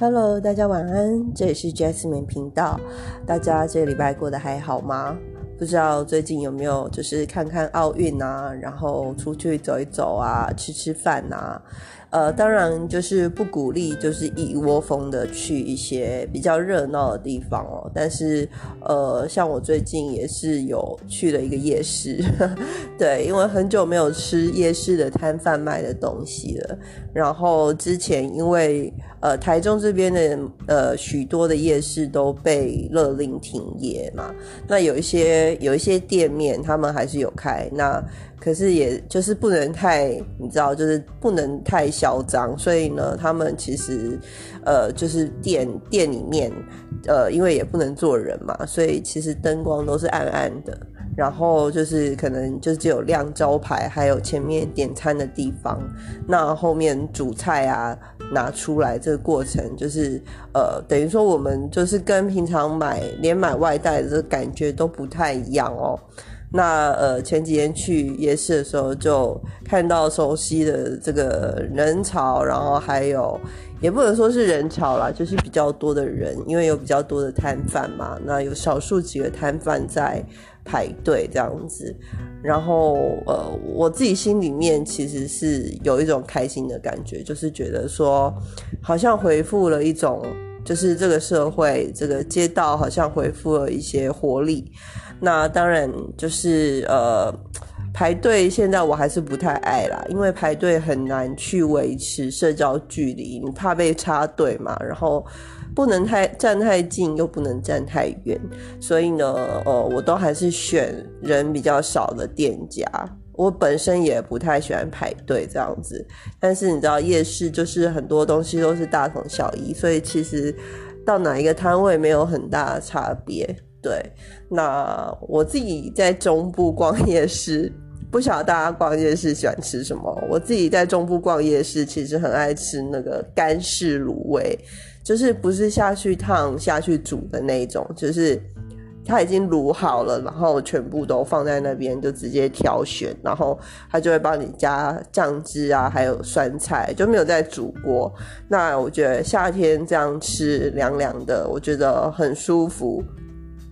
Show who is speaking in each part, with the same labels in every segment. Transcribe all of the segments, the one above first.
Speaker 1: Hello，大家晚安，这里是 Jasmine 频道。大家这个礼拜过得还好吗？不知道最近有没有就是看看奥运啊，然后出去走一走啊，吃吃饭啊。呃，当然就是不鼓励，就是一窝蜂的去一些比较热闹的地方哦。但是，呃，像我最近也是有去了一个夜市，对，因为很久没有吃夜市的摊贩卖的东西了。然后之前因为呃台中这边的呃许多的夜市都被勒令停业嘛，那有一些有一些店面他们还是有开那。可是，也就是不能太，你知道，就是不能太嚣张。所以呢，他们其实，呃，就是店店里面，呃，因为也不能坐人嘛，所以其实灯光都是暗暗的。然后就是可能就只有亮招牌，还有前面点餐的地方。那后面煮菜啊，拿出来这个过程，就是呃，等于说我们就是跟平常买连买外带的感觉都不太一样哦。那呃前几天去夜市的时候，就看到熟悉的这个人潮，然后还有也不能说是人潮啦，就是比较多的人，因为有比较多的摊贩嘛。那有少数几个摊贩在排队这样子，然后呃我自己心里面其实是有一种开心的感觉，就是觉得说好像回复了一种，就是这个社会这个街道好像恢复了一些活力。那当然就是呃排队，现在我还是不太爱啦，因为排队很难去维持社交距离，你怕被插队嘛，然后不能太站太近，又不能站太远，所以呢，呃，我都还是选人比较少的店家。我本身也不太喜欢排队这样子，但是你知道夜市就是很多东西都是大同小异，所以其实到哪一个摊位没有很大的差别。对，那我自己在中部逛夜市，不晓得大家逛夜市喜欢吃什么。我自己在中部逛夜市，其实很爱吃那个干式卤味，就是不是下去烫、下去煮的那种，就是它已经卤好了，然后全部都放在那边，就直接挑选，然后他就会帮你加酱汁啊，还有酸菜，就没有再煮过。那我觉得夏天这样吃凉凉的，我觉得很舒服。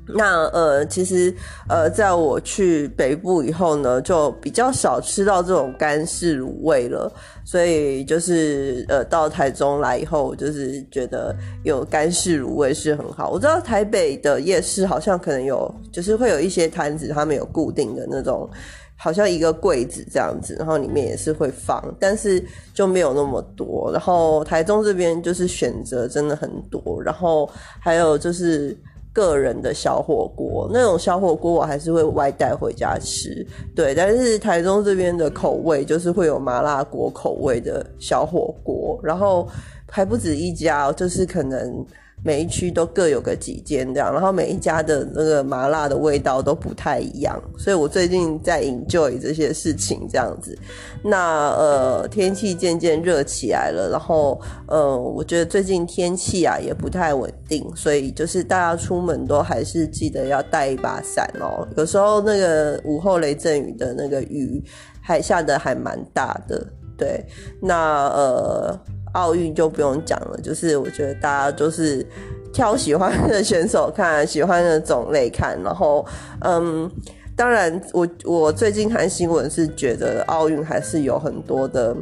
Speaker 1: 那呃，其实呃，在我去北部以后呢，就比较少吃到这种干式卤味了。所以就是呃，到台中来以后，就是觉得有干式卤味是很好。我知道台北的夜市好像可能有，就是会有一些摊子，他们有固定的那种，好像一个柜子这样子，然后里面也是会放，但是就没有那么多。然后台中这边就是选择真的很多，然后还有就是。个人的小火锅，那种小火锅我还是会外带回家吃，对。但是台中这边的口味就是会有麻辣锅口味的小火锅，然后还不止一家，就是可能。每一区都各有个几间这样，然后每一家的那个麻辣的味道都不太一样，所以我最近在 enjoy 这些事情这样子。那呃，天气渐渐热起来了，然后呃，我觉得最近天气啊也不太稳定，所以就是大家出门都还是记得要带一把伞哦。有时候那个午后雷阵雨的那个雨还下的还蛮大的，对。那呃。奥运就不用讲了，就是我觉得大家就是挑喜欢的选手看，喜欢的种类看，然后嗯，当然我我最近看新闻是觉得奥运还是有很多的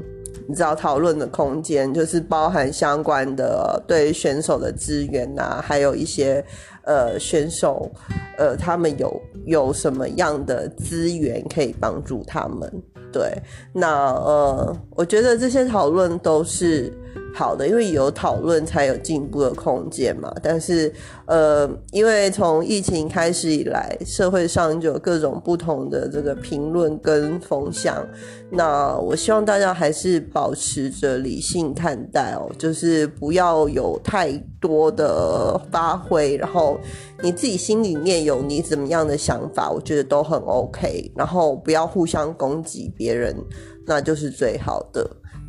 Speaker 1: 你知道讨论的空间，就是包含相关的对选手的资源呐，还有一些呃选手呃他们有有什么样的资源可以帮助他们。对，那呃，我觉得这些讨论都是好的，因为有讨论才有进步的空间嘛。但是呃，因为从疫情开始以来，社会上就有各种不同的这个评论跟风向。那我希望大家还是保持着理性看待哦，就是不要有太多的发挥，然后你自己心里面有你怎么样的想法，我觉得都很 OK。然后不要互相攻击别人，那就是最好的。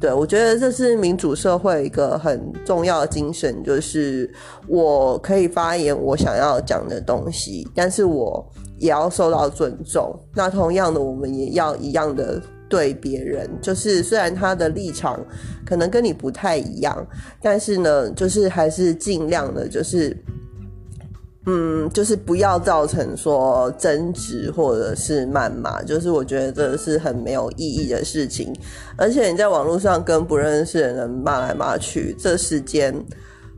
Speaker 1: 对我觉得这是民主社会一个很重要的精神，就是我可以发言我想要讲的东西，但是我也要受到尊重。那同样的，我们也要一样的对别人，就是虽然他的立场可能跟你不太一样，但是呢，就是还是尽量的，就是。嗯，就是不要造成说争执或者是谩骂，就是我觉得这是很没有意义的事情。而且你在网络上跟不认识的人骂来骂去，这时间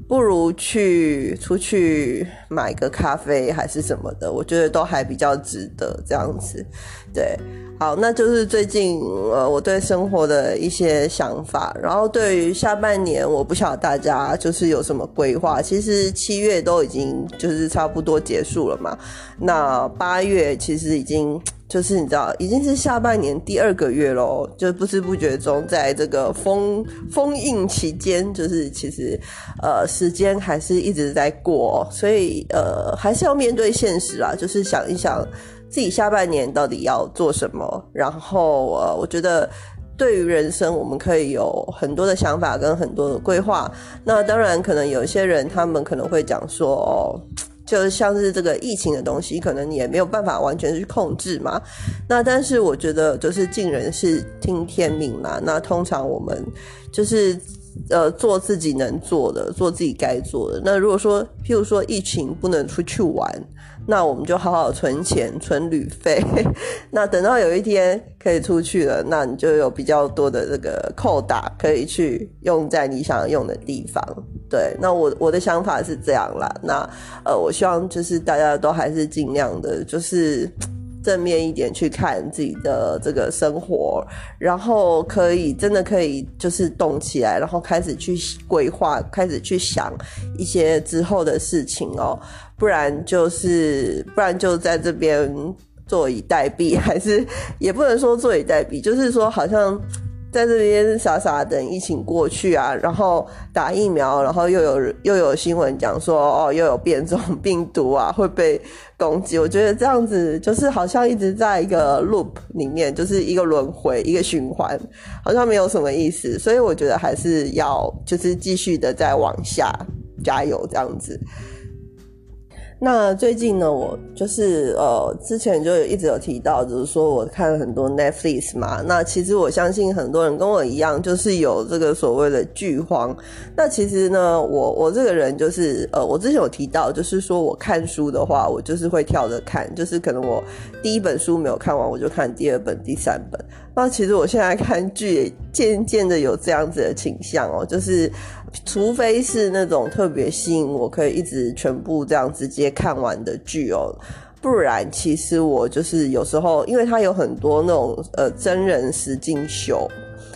Speaker 1: 不如去出去买个咖啡还是什么的，我觉得都还比较值得这样子，对。好，那就是最近呃我对生活的一些想法，然后对于下半年，我不晓得大家就是有什么规划。其实七月都已经就是差不多结束了嘛，那八月其实已经就是你知道已经是下半年第二个月喽，就不知不觉中在这个封封印期间，就是其实呃时间还是一直在过，所以呃还是要面对现实啦，就是想一想。自己下半年到底要做什么？然后呃，我觉得对于人生，我们可以有很多的想法跟很多的规划。那当然，可能有一些人他们可能会讲说，哦，就像是这个疫情的东西，可能也没有办法完全去控制嘛。那但是我觉得，就是尽人事听天命嘛。那通常我们就是呃做自己能做的，做自己该做的。那如果说，譬如说疫情不能出去玩。那我们就好好存钱，存旅费。那等到有一天可以出去了，那你就有比较多的这个扣打可以去用在你想要用的地方。对，那我我的想法是这样啦。那呃，我希望就是大家都还是尽量的，就是。正面一点去看自己的这个生活，然后可以真的可以就是动起来，然后开始去规划，开始去想一些之后的事情哦，不然就是不然就在这边 坐以待毙，还是也不能说坐以待毙，就是说好像。在这边傻傻等疫情过去啊，然后打疫苗，然后又有又有新闻讲说哦，又有变种病毒啊会被攻击。我觉得这样子就是好像一直在一个 loop 里面，就是一个轮回，一个循环，好像没有什么意思。所以我觉得还是要就是继续的再往下加油这样子。那最近呢，我就是呃，之前就一直有提到，就是说我看了很多 Netflix 嘛。那其实我相信很多人跟我一样，就是有这个所谓的剧荒。那其实呢，我我这个人就是呃，我之前有提到，就是说我看书的话，我就是会跳着看，就是可能我第一本书没有看完，我就看第二本、第三本。那其实我现在看剧，渐渐的有这样子的倾向哦，就是除非是那种特别吸引我，可以一直全部这样直接看完的剧哦，不然其实我就是有时候，因为它有很多那种呃真人实境秀，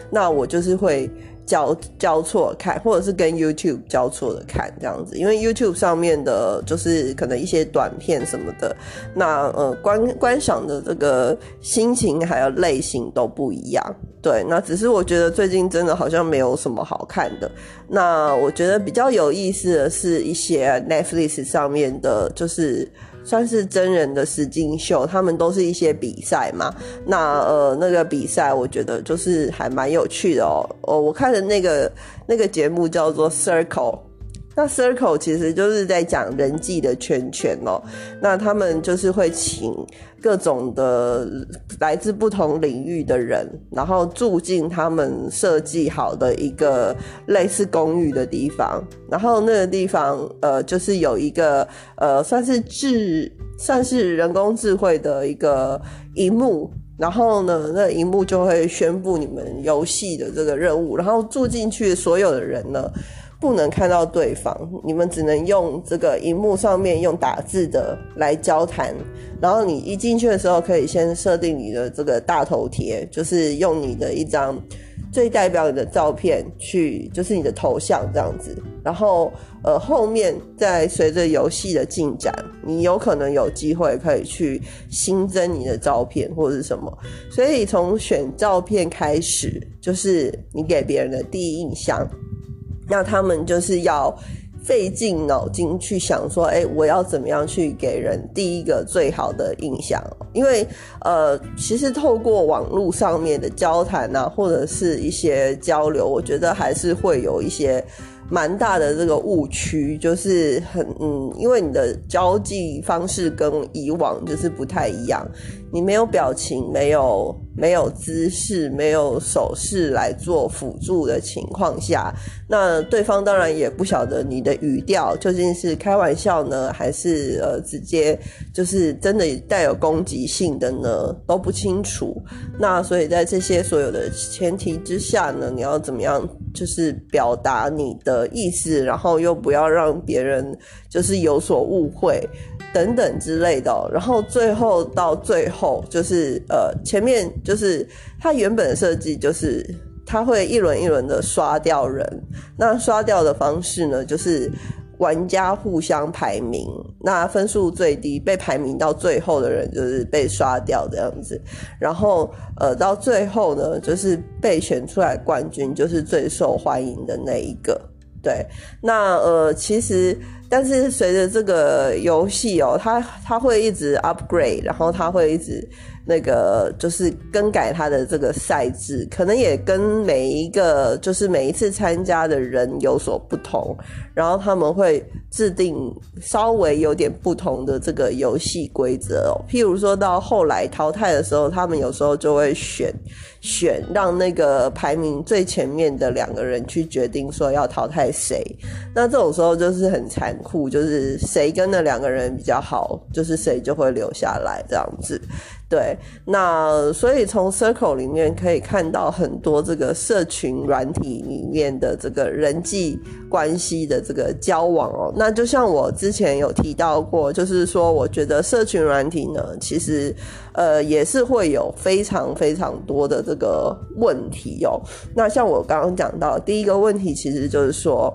Speaker 1: 那我就是会。交交错看，或者是跟 YouTube 交错的看这样子，因为 YouTube 上面的就是可能一些短片什么的，那呃观观赏的这个心情还有类型都不一样。对，那只是我觉得最近真的好像没有什么好看的。那我觉得比较有意思的是一些 Netflix 上面的，就是。算是真人的实境秀，他们都是一些比赛嘛。那呃，那个比赛我觉得就是还蛮有趣的哦。哦，我看的那个那个节目叫做 Circle。那 circle 其实就是在讲人际的圈圈哦，那他们就是会请各种的来自不同领域的人，然后住进他们设计好的一个类似公寓的地方，然后那个地方呃就是有一个呃算是智算是人工智慧的一个荧幕，然后呢那荧幕就会宣布你们游戏的这个任务，然后住进去所有的人呢。不能看到对方，你们只能用这个荧幕上面用打字的来交谈。然后你一进去的时候，可以先设定你的这个大头贴，就是用你的一张最代表你的照片去，就是你的头像这样子。然后呃，后面再随着游戏的进展，你有可能有机会可以去新增你的照片或者是什么。所以从选照片开始，就是你给别人的第一印象。那他们就是要费尽脑筋去想说，哎，我要怎么样去给人第一个最好的印象？因为呃，其实透过网络上面的交谈啊，或者是一些交流，我觉得还是会有一些。蛮大的这个误区，就是很嗯，因为你的交际方式跟以往就是不太一样，你没有表情，没有没有姿势，没有手势来做辅助的情况下，那对方当然也不晓得你的语调究竟是开玩笑呢，还是呃直接就是真的带有攻击性的呢，都不清楚。那所以在这些所有的前提之下呢，你要怎么样就是表达你的。意思，然后又不要让别人就是有所误会等等之类的，然后最后到最后就是呃前面就是它原本设计就是它会一轮一轮的刷掉人，那刷掉的方式呢就是。玩家互相排名，那分数最低被排名到最后的人就是被刷掉这样子。然后呃，到最后呢，就是被选出来冠军，就是最受欢迎的那一个。对，那呃，其实，但是随着这个游戏哦，它它会一直 upgrade，然后它会一直。那个就是更改他的这个赛制，可能也跟每一个就是每一次参加的人有所不同，然后他们会制定稍微有点不同的这个游戏规则哦。譬如说到后来淘汰的时候，他们有时候就会选选让那个排名最前面的两个人去决定说要淘汰谁。那这种时候就是很残酷，就是谁跟那两个人比较好，就是谁就会留下来这样子。对，那所以从 Circle 里面可以看到很多这个社群软体里面的这个人际关系的这个交往哦。那就像我之前有提到过，就是说我觉得社群软体呢，其实呃也是会有非常非常多的这个问题哦。那像我刚刚讲到第一个问题，其实就是说。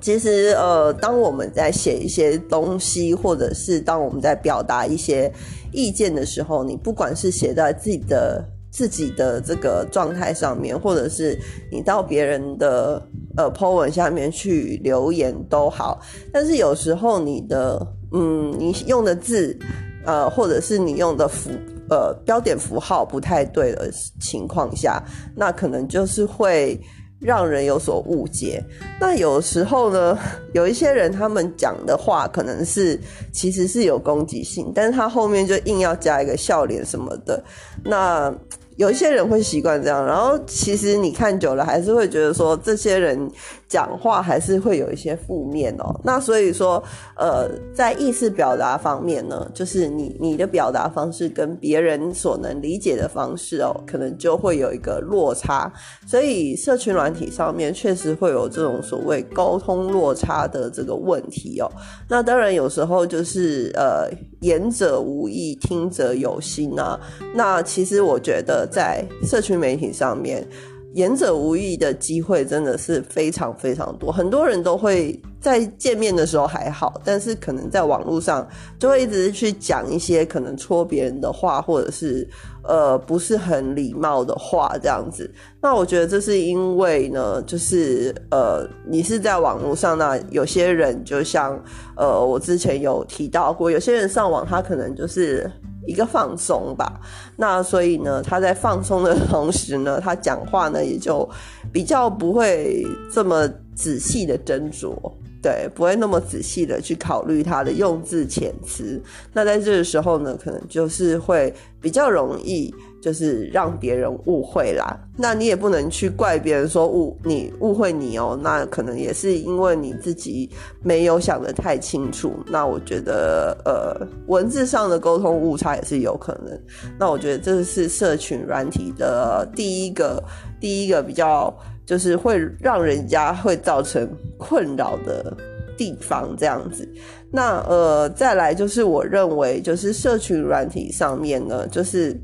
Speaker 1: 其实，呃，当我们在写一些东西，或者是当我们在表达一些意见的时候，你不管是写在自己的自己的这个状态上面，或者是你到别人的呃 po 文下面去留言都好，但是有时候你的嗯，你用的字，呃，或者是你用的符呃标点符号不太对的情况下，那可能就是会。让人有所误解。那有时候呢，有一些人他们讲的话可能是其实是有攻击性，但是他后面就硬要加一个笑脸什么的。那有一些人会习惯这样，然后其实你看久了还是会觉得说这些人。讲话还是会有一些负面哦，那所以说，呃，在意识表达方面呢，就是你你的表达方式跟别人所能理解的方式哦，可能就会有一个落差，所以社群软体上面确实会有这种所谓沟通落差的这个问题哦。那当然有时候就是呃，言者无意，听者有心啊。那其实我觉得在社群媒体上面。言者无意的机会真的是非常非常多，很多人都会在见面的时候还好，但是可能在网络上就会一直去讲一些可能戳别人的话，或者是呃不是很礼貌的话这样子。那我觉得这是因为呢，就是呃你是在网络上，那有些人就像呃我之前有提到过，有些人上网他可能就是。一个放松吧，那所以呢，他在放松的同时呢，他讲话呢也就比较不会这么仔细的斟酌。对，不会那么仔细的去考虑他的用字遣词。那在这个时候呢，可能就是会比较容易，就是让别人误会啦。那你也不能去怪别人说误你误会你哦。那可能也是因为你自己没有想得太清楚。那我觉得，呃，文字上的沟通误差也是有可能。那我觉得这是社群软体的第一个第一个比较。就是会让人家会造成困扰的地方，这样子。那呃，再来就是我认为，就是社群软体上面呢，就是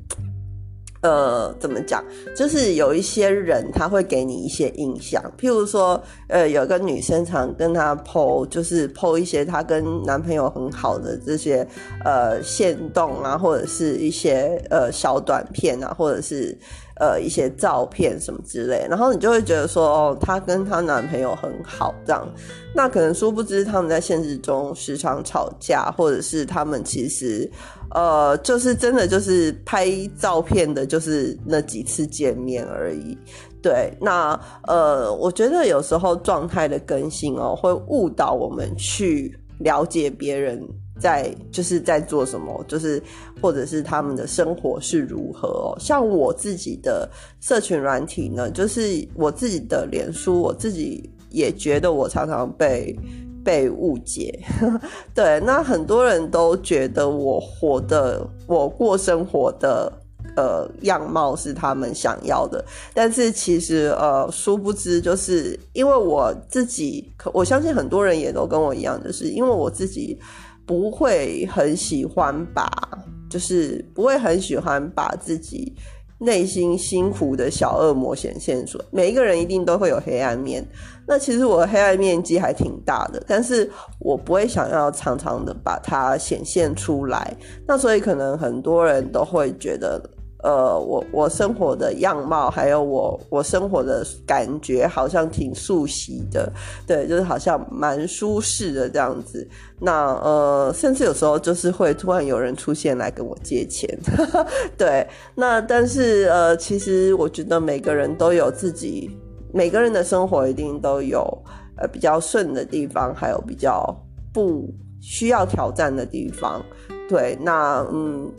Speaker 1: 呃，怎么讲？就是有一些人他会给你一些印象，譬如说，呃，有个女生常跟他剖就是剖一些她跟男朋友很好的这些呃线动啊，或者是一些呃小短片啊，或者是。呃，一些照片什么之类，然后你就会觉得说，哦，她跟她男朋友很好这样，那可能殊不知他们在现实中时常吵架，或者是他们其实，呃，就是真的就是拍照片的，就是那几次见面而已。对，那呃，我觉得有时候状态的更新哦，会误导我们去了解别人在就是在做什么，就是或者是他们的生活是如何哦。像我自己的社群软体呢，就是我自己的脸书，我自己也觉得我常常被被误解。对，那很多人都觉得我活的，我过生活的。呃，样貌是他们想要的，但是其实呃，殊不知，就是因为我自己，我相信很多人也都跟我一样，就是因为我自己不会很喜欢把，就是不会很喜欢把自己内心辛苦的小恶魔显现出来。每一个人一定都会有黑暗面，那其实我的黑暗面积还挺大的，但是我不会想要常常的把它显现出来。那所以可能很多人都会觉得。呃，我我生活的样貌，还有我我生活的感觉，好像挺熟悉的，对，就是好像蛮舒适的这样子。那呃，甚至有时候就是会突然有人出现来跟我借钱，对。那但是呃，其实我觉得每个人都有自己，每个人的生活一定都有呃比较顺的地方，还有比较不需要挑战的地方，对。那嗯。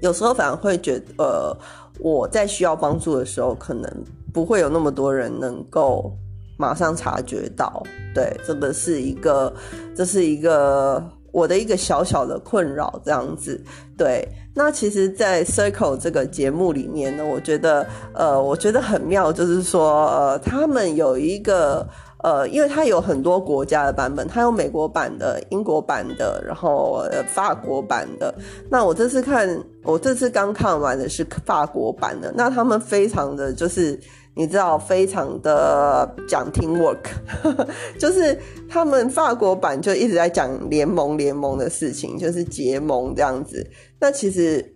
Speaker 1: 有时候反而会觉得，呃，我在需要帮助的时候，可能不会有那么多人能够马上察觉到。对，这个是一个，这是一个我的一个小小的困扰，这样子。对，那其实，在 Circle 这个节目里面呢，我觉得，呃，我觉得很妙，就是说，呃，他们有一个。呃，因为它有很多国家的版本，它有美国版的、英国版的，然后法国版的。那我这次看，我这次刚看完的是法国版的。那他们非常的就是，你知道，非常的讲 teamwork，就是他们法国版就一直在讲联盟、联盟的事情，就是结盟这样子。那其实。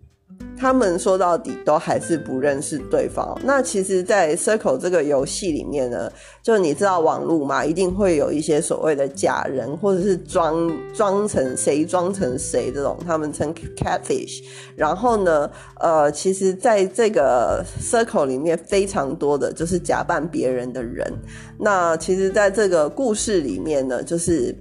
Speaker 1: 他们说到底都还是不认识对方。那其实，在 Circle 这个游戏里面呢，就你知道网络嘛，一定会有一些所谓的假人，或者是装装成谁装成谁这种，他们称 catfish。然后呢，呃，其实在这个 Circle 里面，非常多的就是假扮别人的人。那其实，在这个故事里面呢，就是。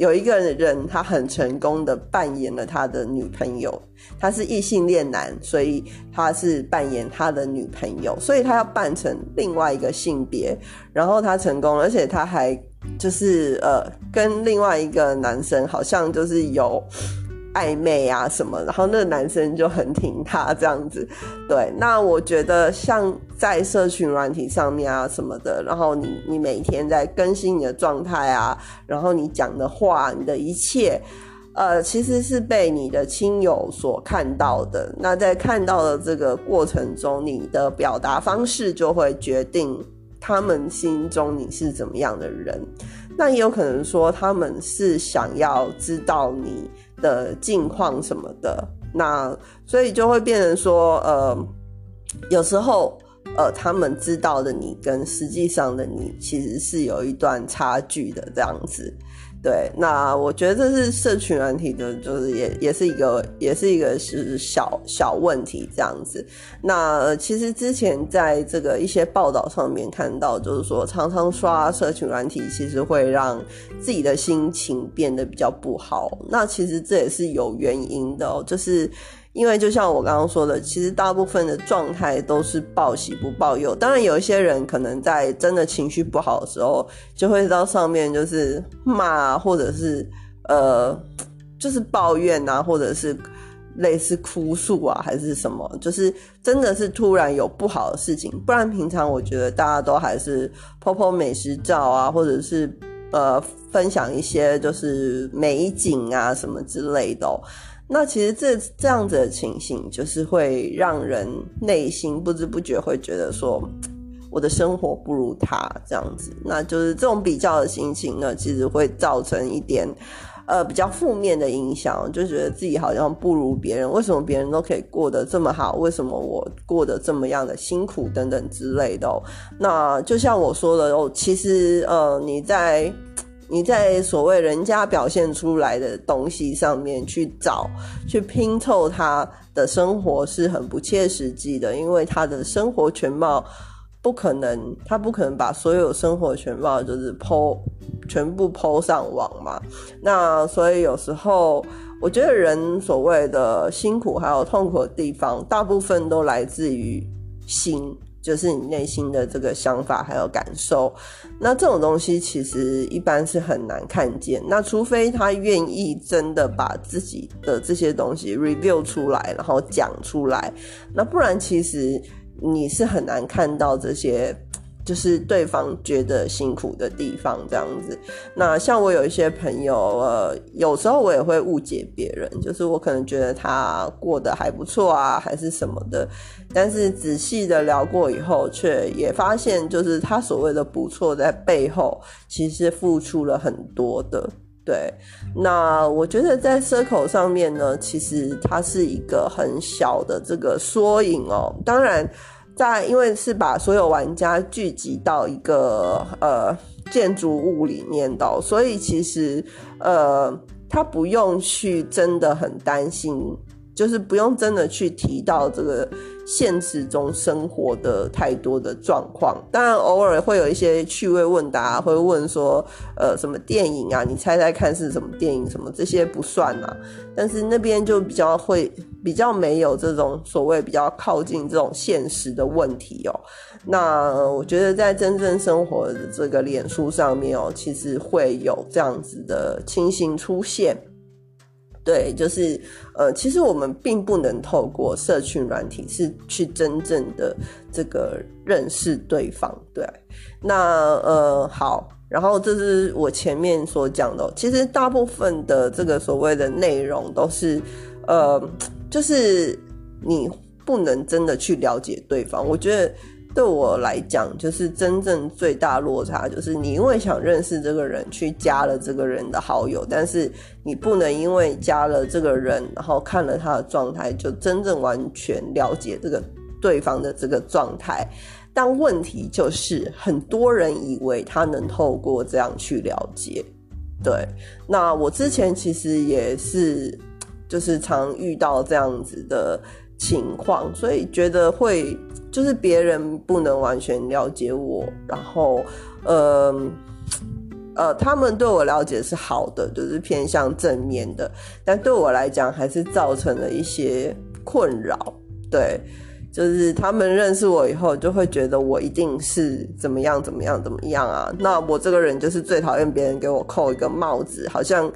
Speaker 1: 有一个人，他很成功的扮演了他的女朋友，他是异性恋男，所以他是扮演他的女朋友，所以他要扮成另外一个性别，然后他成功，而且他还就是呃，跟另外一个男生好像就是有。暧昧啊什么，然后那个男生就很挺他这样子，对。那我觉得像在社群软体上面啊什么的，然后你你每天在更新你的状态啊，然后你讲的话，你的一切，呃，其实是被你的亲友所看到的。那在看到的这个过程中，你的表达方式就会决定他们心中你是怎么样的人。那也有可能说他们是想要知道你。的境况什么的，那所以就会变成说，呃，有时候，呃，他们知道的你跟实际上的你其实是有一段差距的，这样子。对，那我觉得这是社群软体的，就是也也是一个，也是一个是小小问题这样子。那其实之前在这个一些报道上面看到，就是说常常刷社群软体，其实会让自己的心情变得比较不好。那其实这也是有原因的，就是。因为就像我刚刚说的，其实大部分的状态都是报喜不报忧。当然，有一些人可能在真的情绪不好的时候，就会到上面就是骂，或者是呃，就是抱怨啊，或者是类似哭诉啊，还是什么，就是真的是突然有不好的事情。不然平常我觉得大家都还是 po po 美食照啊，或者是呃分享一些就是美景啊什么之类的。那其实这这样子的情形，就是会让人内心不知不觉会觉得说，我的生活不如他这样子。那就是这种比较的心情呢，其实会造成一点呃比较负面的影响，就觉得自己好像不如别人。为什么别人都可以过得这么好？为什么我过得这么样的辛苦等等之类的？那就像我说的哦，其实呃你在。你在所谓人家表现出来的东西上面去找、去拼凑他的生活是很不切实际的，因为他的生活全貌不可能，他不可能把所有生活全貌就是剖全部剖上网嘛。那所以有时候我觉得人所谓的辛苦还有痛苦的地方，大部分都来自于心。就是你内心的这个想法还有感受，那这种东西其实一般是很难看见。那除非他愿意真的把自己的这些东西 review 出来，然后讲出来，那不然其实你是很难看到这些。就是对方觉得辛苦的地方，这样子。那像我有一些朋友，呃，有时候我也会误解别人，就是我可能觉得他过得还不错啊，还是什么的。但是仔细的聊过以后，却也发现，就是他所谓的不错，在背后其实付出了很多的。对，那我觉得在 circle 上面呢，其实它是一个很小的这个缩影哦。当然。在，因为是把所有玩家聚集到一个呃建筑物里面的，所以其实呃他不用去真的很担心。就是不用真的去提到这个现实中生活的太多的状况，当然偶尔会有一些趣味问答，会问说，呃，什么电影啊？你猜猜看是什么电影？什么这些不算啊？但是那边就比较会比较没有这种所谓比较靠近这种现实的问题哦。那我觉得在真正生活的这个脸书上面哦，其实会有这样子的情形出现。对，就是呃，其实我们并不能透过社群软体是去真正的这个认识对方。对，那呃好，然后这是我前面所讲的，其实大部分的这个所谓的内容都是呃，就是你不能真的去了解对方。我觉得。对我来讲，就是真正最大落差，就是你因为想认识这个人，去加了这个人的好友，但是你不能因为加了这个人，然后看了他的状态，就真正完全了解这个对方的这个状态。但问题就是，很多人以为他能透过这样去了解。对，那我之前其实也是，就是常遇到这样子的情况，所以觉得会。就是别人不能完全了解我，然后，呃，呃，他们对我了解是好的，就是偏向正面的，但对我来讲还是造成了一些困扰。对，就是他们认识我以后，就会觉得我一定是怎么样怎么样怎么样啊。那我这个人就是最讨厌别人给我扣一个帽子，好像，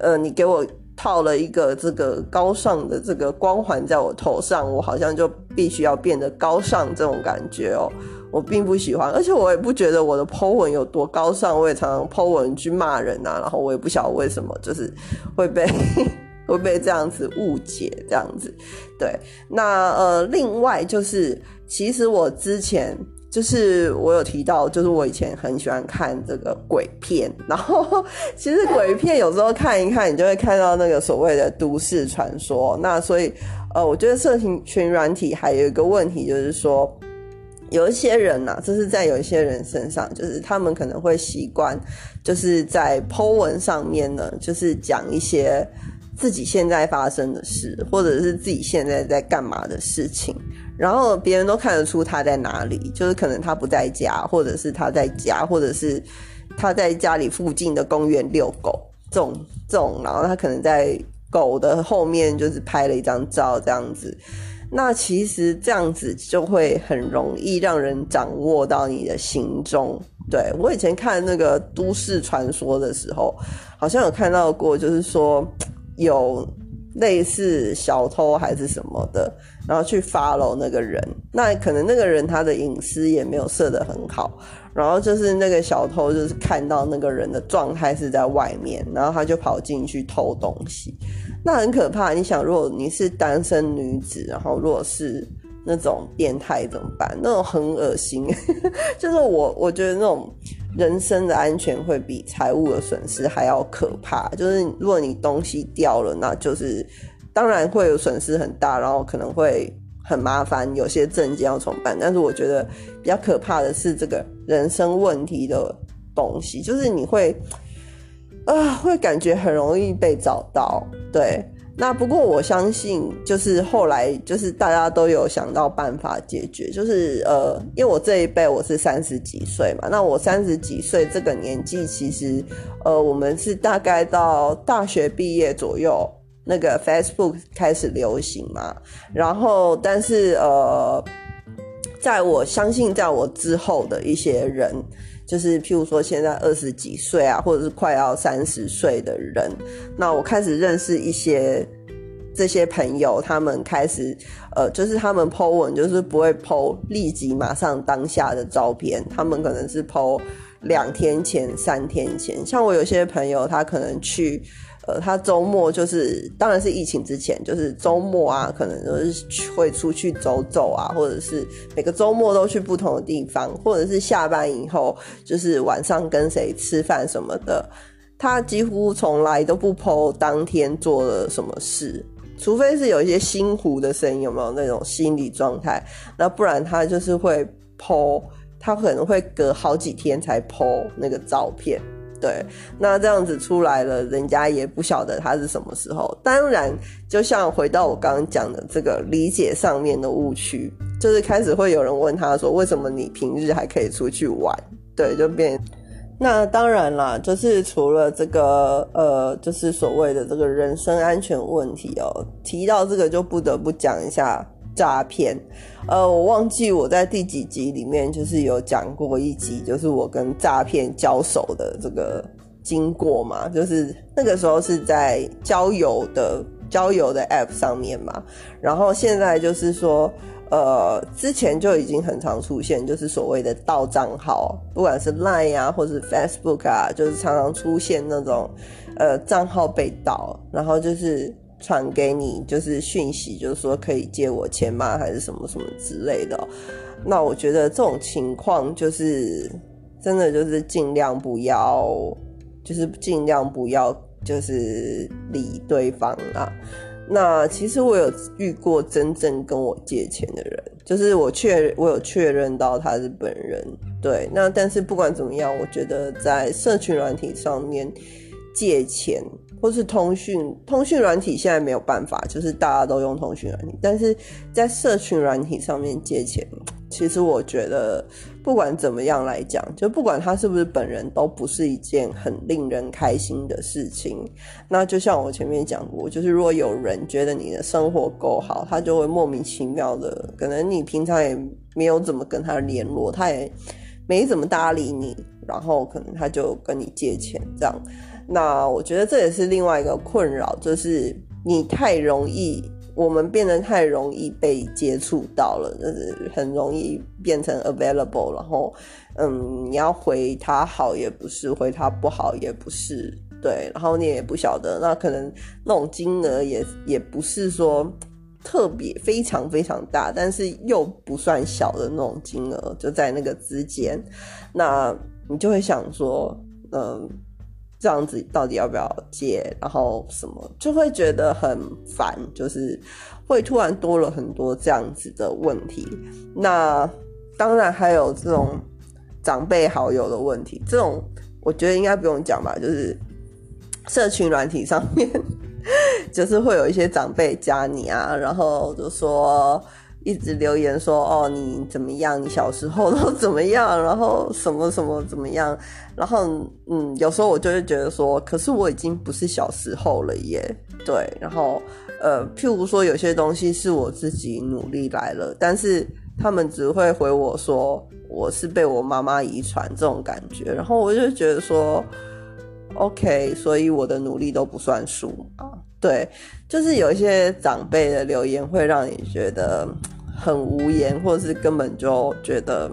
Speaker 1: 呃，你给我。套了一个这个高尚的这个光环在我头上，我好像就必须要变得高尚这种感觉哦，我并不喜欢，而且我也不觉得我的 Po 文有多高尚，我也常常 Po 文去骂人啊，然后我也不晓得为什么，就是会被 会被这样子误解这样子，对，那呃，另外就是其实我之前。就是我有提到，就是我以前很喜欢看这个鬼片，然后 其实鬼片有时候看一看，你就会看到那个所谓的都市传说。那所以，呃，我觉得社群群软体还有一个问题，就是说有一些人呐，这是在有一些人身上，就是他们可能会习惯，就是在 Po 文上面呢，就是讲一些自己现在发生的事，或者是自己现在在干嘛的事情。然后别人都看得出他在哪里，就是可能他不在家，或者是他在家，或者是他在家里附近的公园遛狗，这种这种，然后他可能在狗的后面就是拍了一张照这样子。那其实这样子就会很容易让人掌握到你的行踪。对我以前看那个都市传说的时候，好像有看到过，就是说有。类似小偷还是什么的，然后去 follow 那个人，那可能那个人他的隐私也没有设得很好，然后就是那个小偷就是看到那个人的状态是在外面，然后他就跑进去偷东西，那很可怕。你想，如果你是单身女子，然后如果是那种变态怎么办？那种很恶心，就是我我觉得那种。人身的安全会比财务的损失还要可怕。就是如果你东西掉了，那就是当然会有损失很大，然后可能会很麻烦，有些证件要重办。但是我觉得比较可怕的是这个人生问题的东西，就是你会啊，会感觉很容易被找到。对，那不过我相信，就是后来就是大家都有想到办法解决，就是呃，因为我这一辈我是三十几岁嘛，那我三十几岁这个年纪，其实呃，我们是大概到大学毕业左右，那个 Facebook 开始流行嘛，然后但是呃，在我相信，在我之后的一些人。就是譬如说，现在二十几岁啊，或者是快要三十岁的人，那我开始认识一些这些朋友，他们开始呃，就是他们 Po 文，就是不会 Po 立即马上当下的照片，他们可能是 Po 两天前、三天前。像我有些朋友，他可能去。他周末就是，当然是疫情之前，就是周末啊，可能就是会出去走走啊，或者是每个周末都去不同的地方，或者是下班以后，就是晚上跟谁吃饭什么的。他几乎从来都不剖当天做了什么事，除非是有一些心湖的声音，有没有那种心理状态？那不然他就是会剖，他可能会隔好几天才剖那个照片。对，那这样子出来了，人家也不晓得他是什么时候。当然，就像回到我刚刚讲的这个理解上面的误区，就是开始会有人问他说：“为什么你平日还可以出去玩？”对，就变。那当然啦，就是除了这个呃，就是所谓的这个人身安全问题哦，提到这个就不得不讲一下。诈骗，呃，我忘记我在第几集里面就是有讲过一集，就是我跟诈骗交手的这个经过嘛，就是那个时候是在交友的交友的 App 上面嘛，然后现在就是说，呃，之前就已经很常出现，就是所谓的盗账号，不管是 Line 啊，或是 Facebook 啊，就是常常出现那种呃账号被盗，然后就是。传给你就是讯息，就是说可以借我钱吗？还是什么什么之类的？那我觉得这种情况就是真的就是尽量不要，就是尽量不要就是理对方啊。那其实我有遇过真正跟我借钱的人，就是我确我有确认到他是本人。对，那但是不管怎么样，我觉得在社群软体上面借钱。或是通讯通讯软体现在没有办法，就是大家都用通讯软体，但是在社群软体上面借钱，其实我觉得不管怎么样来讲，就不管他是不是本人，都不是一件很令人开心的事情。那就像我前面讲过，就是如果有人觉得你的生活够好，他就会莫名其妙的，可能你平常也没有怎么跟他联络，他也没怎么搭理你，然后可能他就跟你借钱这样。那我觉得这也是另外一个困扰，就是你太容易，我们变得太容易被接触到了，就是很容易变成 available，然后，嗯，你要回他好也不是，回他不好也不是，对，然后你也不晓得，那可能那种金额也也不是说特别非常非常大，但是又不算小的那种金额，就在那个之间，那你就会想说，嗯。这样子到底要不要借？然后什么就会觉得很烦，就是会突然多了很多这样子的问题。那当然还有这种长辈好友的问题，这种我觉得应该不用讲吧。就是社群软体上面，就是会有一些长辈加你啊，然后就说。一直留言说哦你怎么样？你小时候都怎么样？然后什么什么怎么样？然后嗯，有时候我就会觉得说，可是我已经不是小时候了耶。对，然后呃，譬如说有些东西是我自己努力来了，但是他们只会回我说我是被我妈妈遗传这种感觉。然后我就觉得说，OK，所以我的努力都不算数啊。对，就是有一些长辈的留言会让你觉得很无言，或者是根本就觉得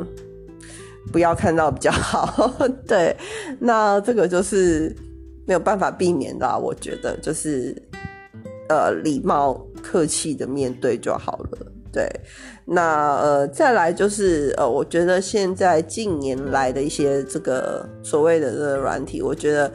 Speaker 1: 不要看到比较好。对，那这个就是没有办法避免的，我觉得就是呃礼貌客气的面对就好了。对，那呃再来就是呃，我觉得现在近年来的一些这个所谓的这个软体，我觉得。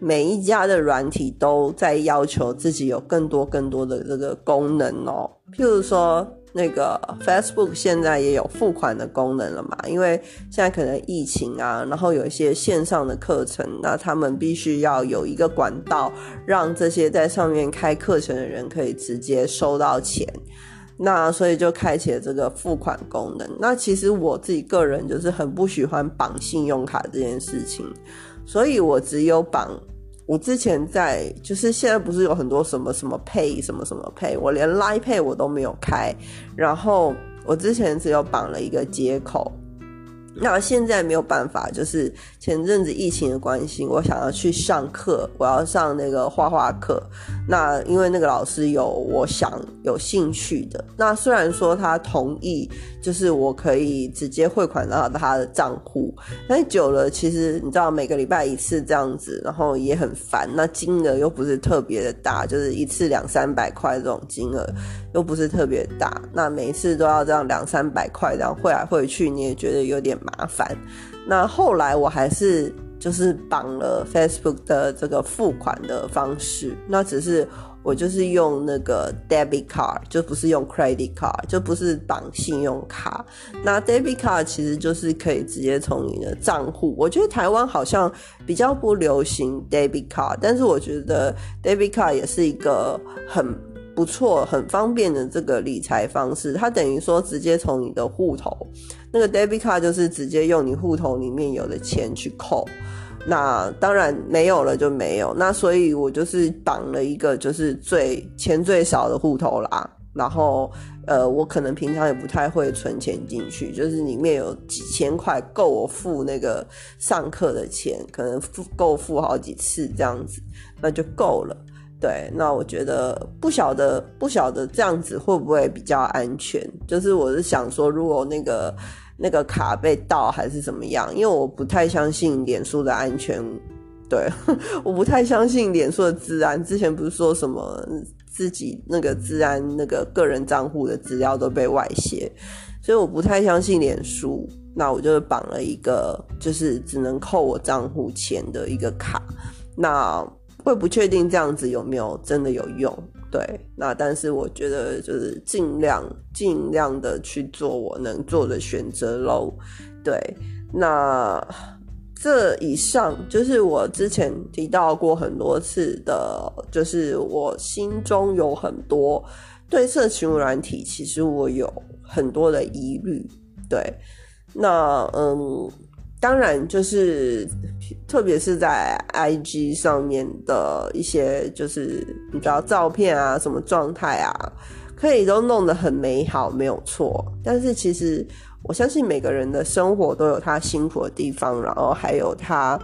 Speaker 1: 每一家的软体都在要求自己有更多更多的这个功能哦，譬如说。那个 Facebook 现在也有付款的功能了嘛？因为现在可能疫情啊，然后有一些线上的课程，那他们必须要有一个管道，让这些在上面开课程的人可以直接收到钱。那所以就开启了这个付款功能。那其实我自己个人就是很不喜欢绑信用卡这件事情，所以我只有绑。我之前在，就是现在不是有很多什么什么配什么什么配我连 Line 配我都没有开，然后我之前只有绑了一个接口。那现在没有办法，就是前阵子疫情的关系，我想要去上课，我要上那个画画课。那因为那个老师有我想有兴趣的，那虽然说他同意，就是我可以直接汇款到他的账户，但久了其实你知道每个礼拜一次这样子，然后也很烦。那金额又不是特别的大，就是一次两三百块这种金额，又不是特别大。那每次都要这样两三百块这样汇来汇去，你也觉得有点。麻烦，那后来我还是就是绑了 Facebook 的这个付款的方式，那只是我就是用那个 debit card，就不是用 credit card，就不是绑信用卡。那 debit card 其实就是可以直接从你的账户。我觉得台湾好像比较不流行 debit card，但是我觉得 debit card 也是一个很不错、很方便的这个理财方式。它等于说直接从你的户头。那个 debit card 就是直接用你户头里面有的钱去扣，那当然没有了就没有。那所以我就是绑了一个就是最钱最少的户头啦。然后呃，我可能平常也不太会存钱进去，就是里面有几千块够我付那个上课的钱，可能付够付好几次这样子，那就够了。对，那我觉得不晓得不晓得这样子会不会比较安全？就是我是想说，如果那个那个卡被盗还是怎么样？因为我不太相信脸书的安全。对，我不太相信脸书的治安。之前不是说什么自己那个治安那个个人账户的资料都被外泄，所以我不太相信脸书。那我就绑了一个，就是只能扣我账户钱的一个卡。那会不确定这样子有没有真的有用？对，那但是我觉得就是尽量尽量的去做我能做的选择喽。对，那这以上就是我之前提到过很多次的，就是我心中有很多对社群软体，其实我有很多的疑虑。对，那嗯。当然，就是特别是在 IG 上面的一些，就是你知道照片啊，什么状态啊，可以都弄得很美好，没有错。但是其实我相信每个人的生活都有他辛苦的地方，然后还有他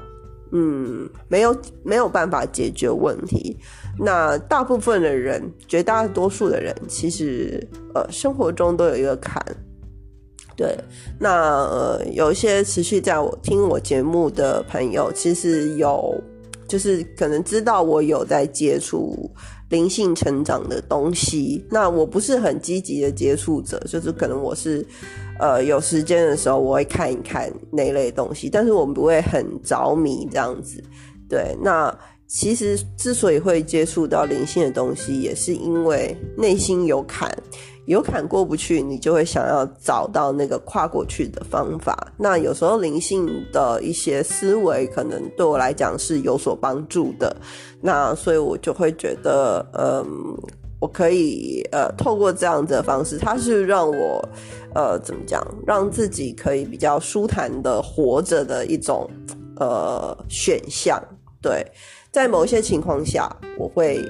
Speaker 1: 嗯没有没有办法解决问题。那大部分的人，绝大多数的人，其实呃生活中都有一个坎。对，那呃，有一些持续在我听我节目的朋友，其实有，就是可能知道我有在接触灵性成长的东西。那我不是很积极的接触者，就是可能我是呃有时间的时候我会看一看那类东西，但是我们不会很着迷这样子。对，那其实之所以会接触到灵性的东西，也是因为内心有坎。有坎过不去，你就会想要找到那个跨过去的方法。那有时候灵性的一些思维，可能对我来讲是有所帮助的。那所以我就会觉得，嗯，我可以呃透过这样子的方式，它是让我呃怎么讲，让自己可以比较舒坦的活着的一种呃选项。对，在某些情况下，我会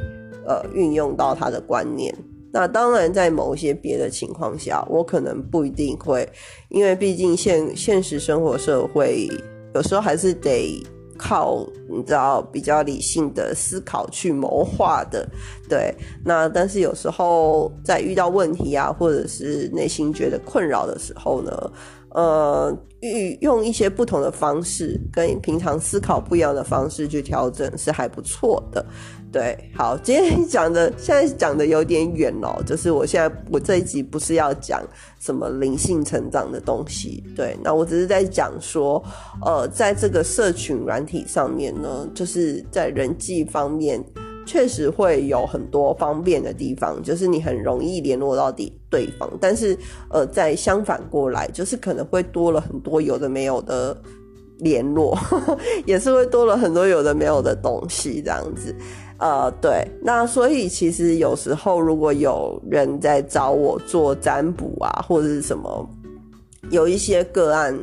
Speaker 1: 呃运用到他的观念。那当然，在某些别的情况下，我可能不一定会，因为毕竟现现实生活社会有时候还是得靠你知道比较理性的思考去谋划的，对。那但是有时候在遇到问题啊，或者是内心觉得困扰的时候呢？呃，用用一些不同的方式，跟平常思考不一样的方式去调整，是还不错的。对，好，今天讲的现在讲的有点远哦，就是我现在我这一集不是要讲什么灵性成长的东西，对，那我只是在讲说，呃，在这个社群软体上面呢，就是在人际方面，确实会有很多方便的地方，就是你很容易联络到底对方。但是，呃，在相反过来，就是可能会多了很多有的没有的联络，也是会多了很多有的没有的东西这样子。呃，对，那所以其实有时候如果有人在找我做占卜啊，或者是什么，有一些个案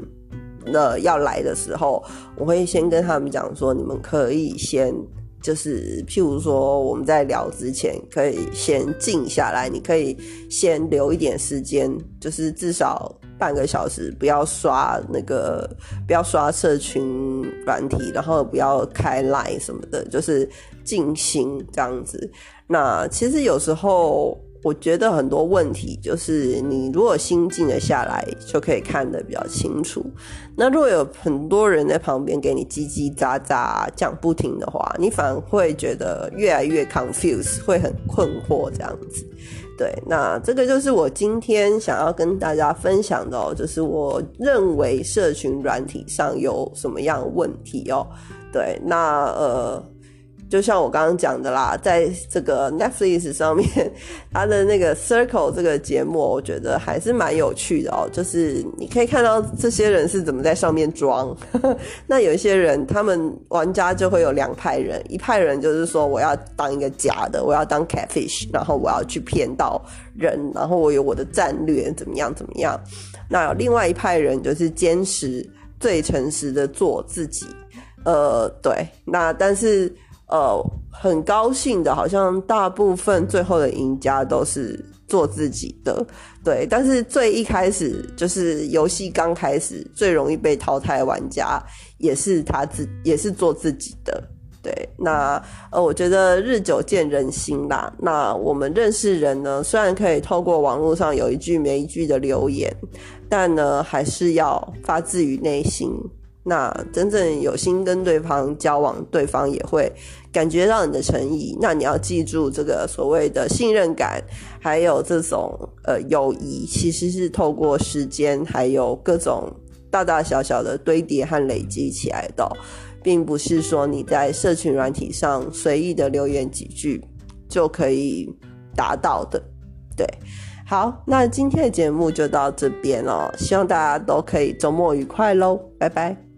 Speaker 1: 的要来的时候，我会先跟他们讲说，你们可以先。就是，譬如说，我们在聊之前，可以先静下来。你可以先留一点时间，就是至少半个小时，不要刷那个，不要刷社群软体，然后不要开 Line 什么的，就是静心这样子。那其实有时候。我觉得很多问题就是你如果心静了下来，就可以看得比较清楚。那如果有很多人在旁边给你叽叽喳喳讲不停的话，你反而会觉得越来越 confused，会很困惑这样子。对，那这个就是我今天想要跟大家分享的哦，就是我认为社群软体上有什么样问题哦。对，那呃。就像我刚刚讲的啦，在这个 Netflix 上面，它的那个 Circle 这个节目，我觉得还是蛮有趣的哦。就是你可以看到这些人是怎么在上面装。那有一些人，他们玩家就会有两派人，一派人就是说我要当一个假的，我要当 catfish，然后我要去骗到人，然后我有我的战略怎么样怎么样。那另外一派人就是坚持最诚实的做自己。呃，对，那但是。呃，很高兴的，好像大部分最后的赢家都是做自己的，对。但是最一开始就是游戏刚开始最容易被淘汰玩家，也是他自也是做自己的，对。那呃，我觉得日久见人心啦。那我们认识人呢，虽然可以透过网络上有一句没一句的留言，但呢，还是要发自于内心。那真正有心跟对方交往，对方也会感觉到你的诚意。那你要记住，这个所谓的信任感，还有这种呃友谊，其实是透过时间，还有各种大大小小的堆叠和累积起来的，并不是说你在社群软体上随意的留言几句就可以达到的。对，好，那今天的节目就到这边哦，希望大家都可以周末愉快喽，拜拜。